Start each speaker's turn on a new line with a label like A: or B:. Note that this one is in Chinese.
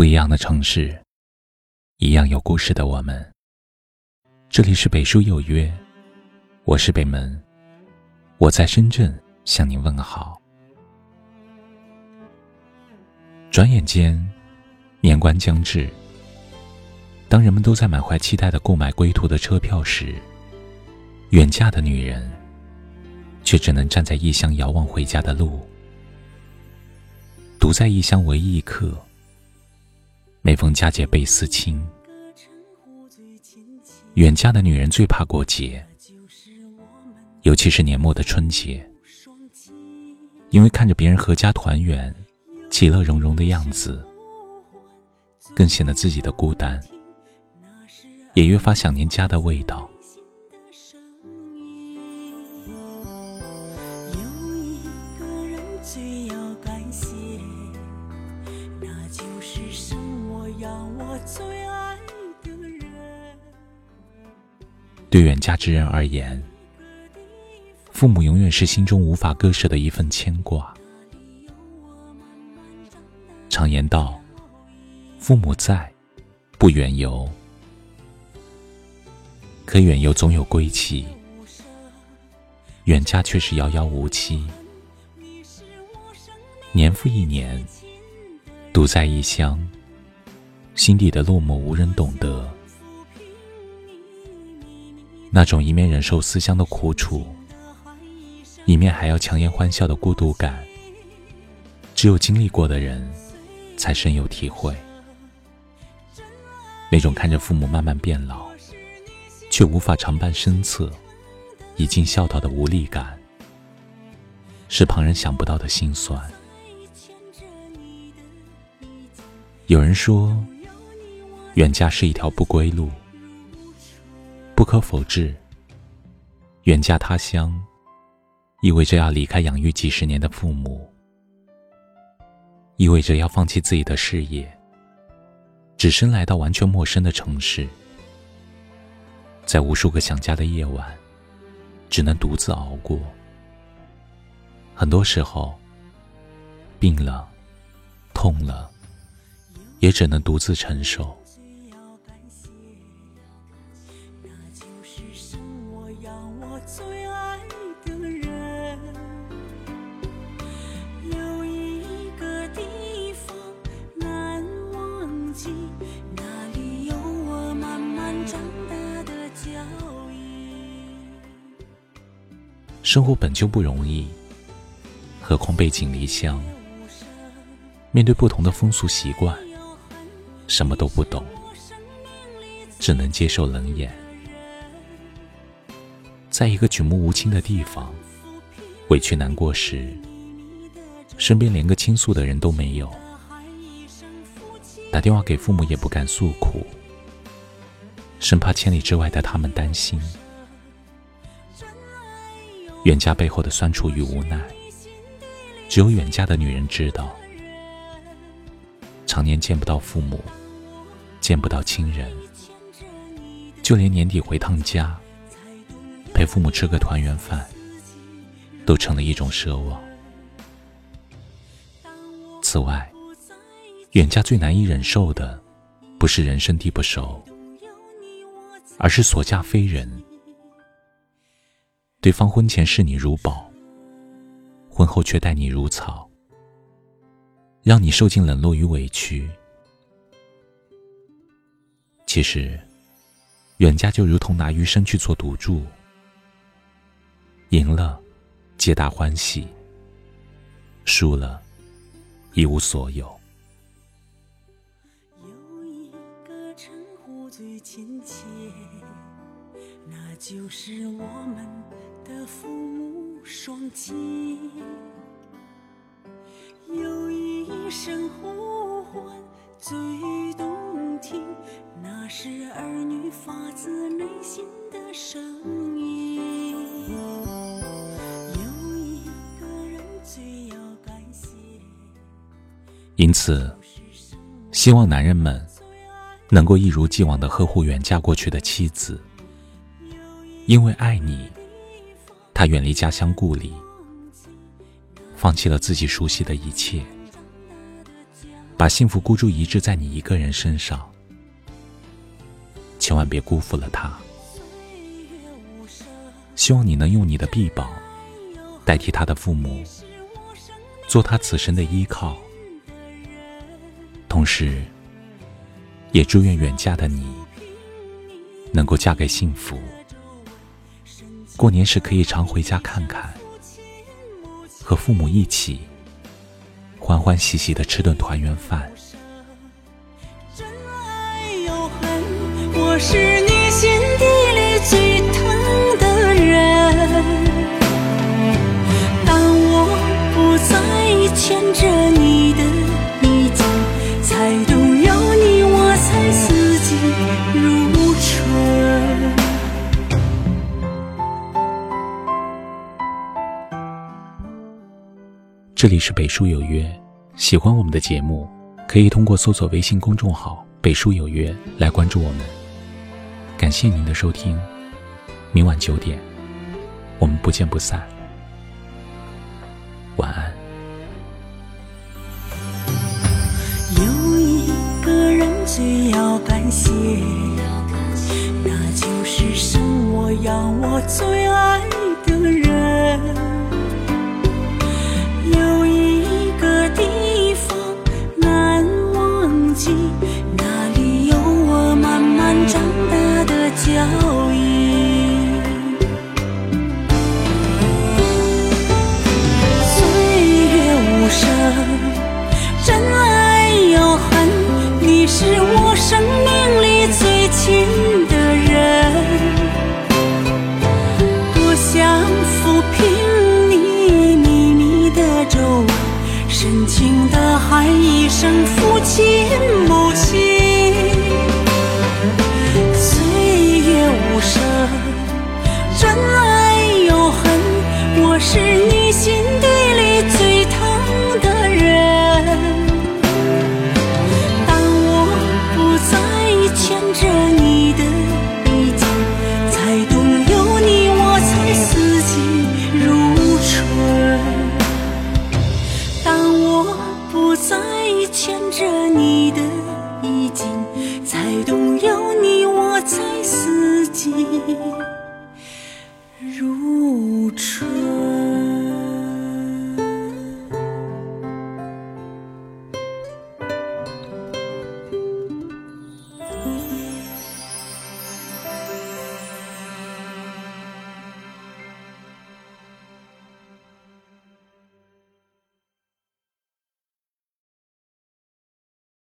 A: 不一样的城市，一样有故事的我们。这里是北书有约，我是北门，我在深圳向您问好。转眼间，年关将至。当人们都在满怀期待的购买归途的车票时，远嫁的女人却只能站在异乡遥望回家的路。独在异乡为异客，每逢佳节倍思亲。远嫁的女人最怕过节，尤其是年末的春节，因为看着别人阖家团圆、其乐融融的样子，更显得自己的孤单，也越发想念家的味道。对远嫁之人而言，父母永远是心中无法割舍的一份牵挂。常言道：“父母在，不远游。”可远游总有归期，远嫁却是遥遥无期。年复一年，独在异乡，心底的落寞无人懂得。那种一面忍受思乡的苦楚，一面还要强颜欢笑的孤独感，只有经历过的人才深有体会。那种看着父母慢慢变老，却无法常伴身侧，已经笑到的无力感，是旁人想不到的心酸。有人说，远嫁是一条不归路。不可否认，远嫁他乡，意味着要离开养育几十年的父母，意味着要放弃自己的事业，只身来到完全陌生的城市，在无数个想家的夜晚，只能独自熬过。很多时候，病了，痛了，也只能独自承受。生活本就不容易，何况背井离乡，面对不同的风俗习惯，什么都不懂，只能接受冷眼。在一个举目无亲的地方，委屈难过时，身边连个倾诉的人都没有，打电话给父母也不敢诉苦，生怕千里之外的他们担心。远嫁背后的酸楚与无奈，只有远嫁的女人知道。常年见不到父母，见不到亲人，就连年底回趟家，陪父母吃个团圆饭，都成了一种奢望。此外，远嫁最难以忍受的，不是人生地不熟，而是所嫁非人。对方婚前视你如宝，婚后却待你如草，让你受尽冷落与委屈。其实，远嫁就如同拿余生去做赌注，赢了，皆大欢喜；输了，一无所有。有一个称呼最亲切，那就是我们。的父母双亲，有一声呼唤最动听，那是儿女发自内心的声音。有一个人最要感谢，因此，希望男人们能够一如既往的呵护远嫁过去的妻子，因为爱你。他远离家乡故里，放弃了自己熟悉的一切，把幸福孤注一掷在你一个人身上，千万别辜负了他。希望你能用你的臂膀代替他的父母，做他此生的依靠。同时，也祝愿远嫁的你能够嫁给幸福。过年时可以常回家看看，和父母一起欢欢喜喜的吃顿团圆饭。
B: 真爱有恨，我是你
A: 这里是北书有约，喜欢我们的节目，可以通过搜索微信公众号“北书有约”来关注我们。感谢您的收听，明晚九点，我们不见不散。晚安。
B: 有一个人最要感谢，那就是生我养我最爱大的脚印。岁月无声，真爱永恒，你是我生命